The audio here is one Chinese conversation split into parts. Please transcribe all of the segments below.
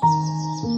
嗯。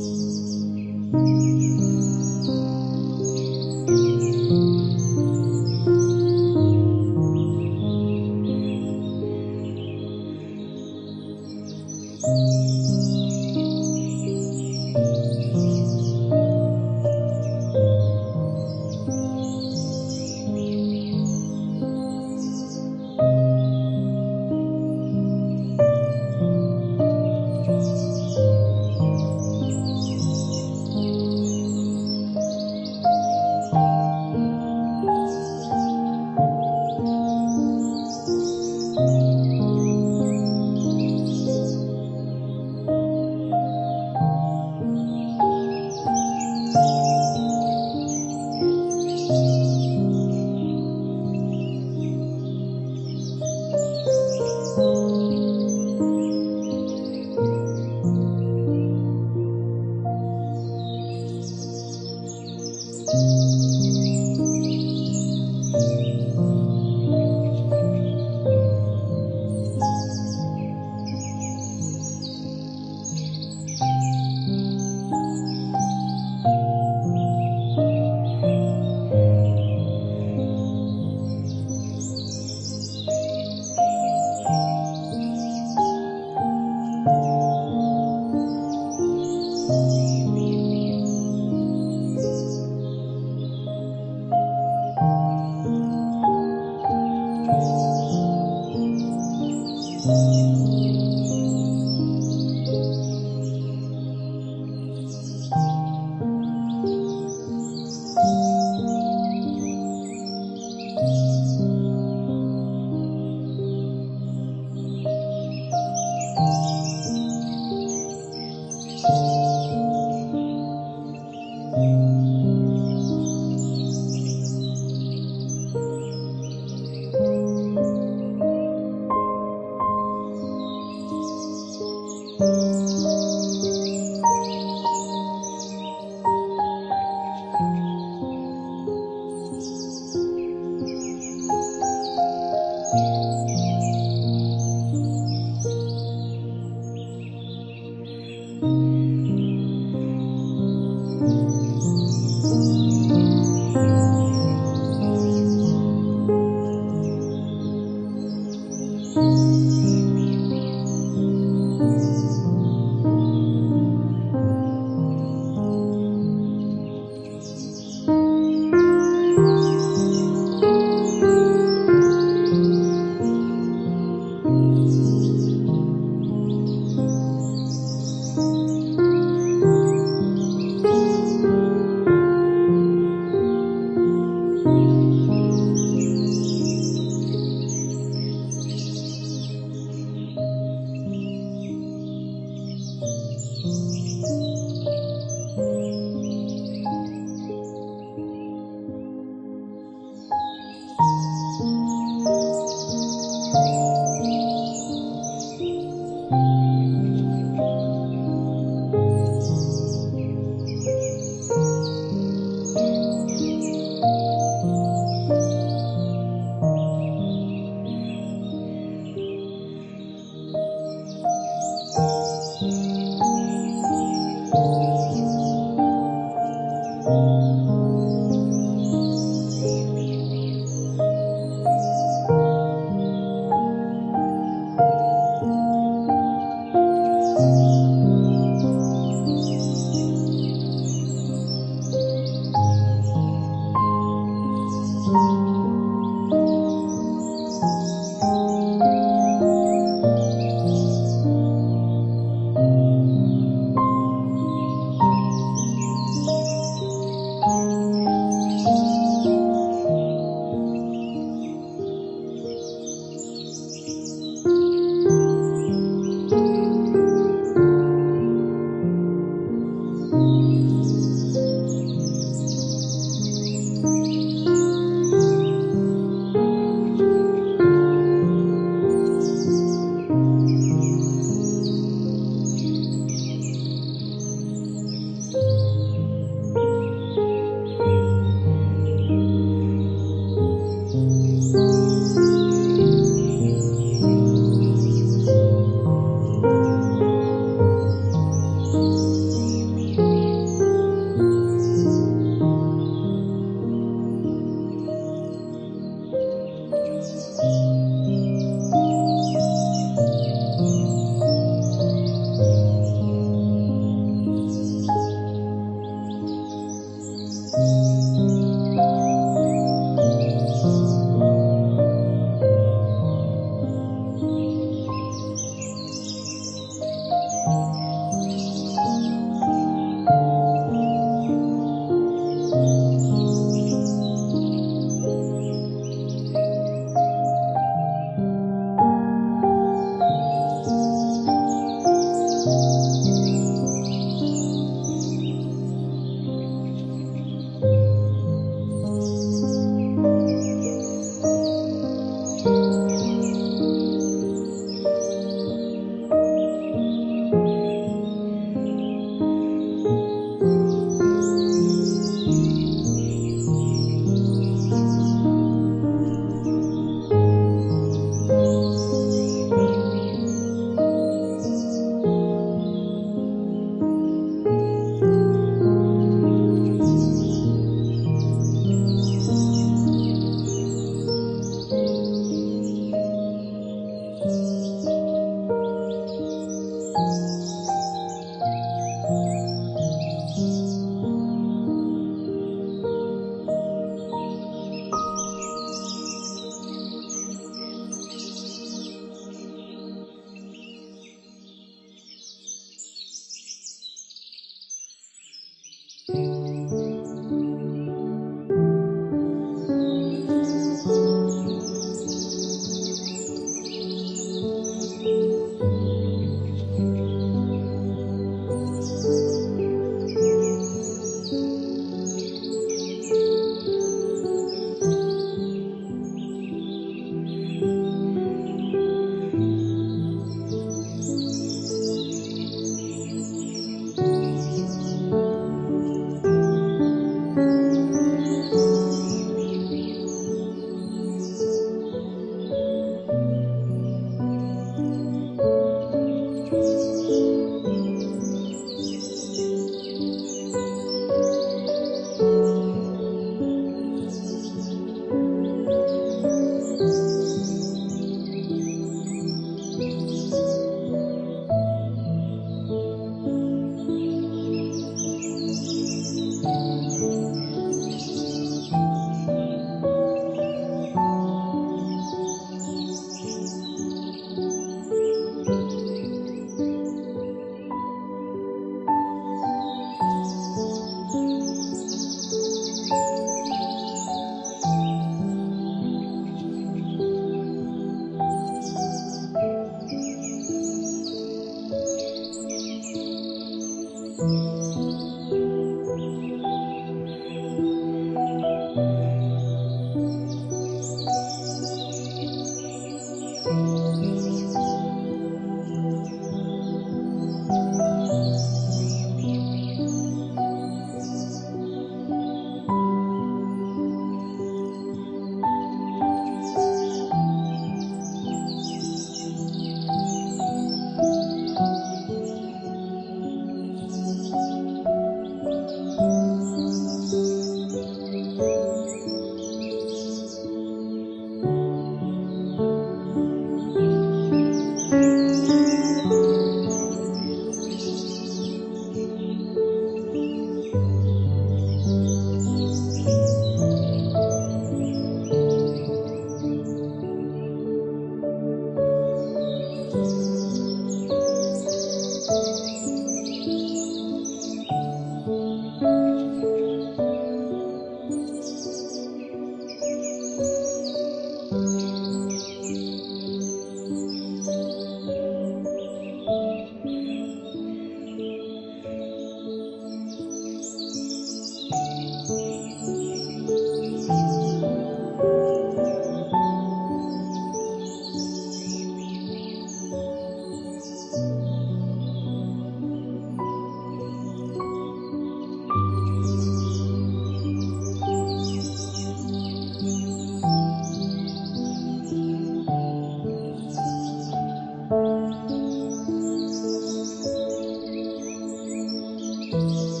嗯。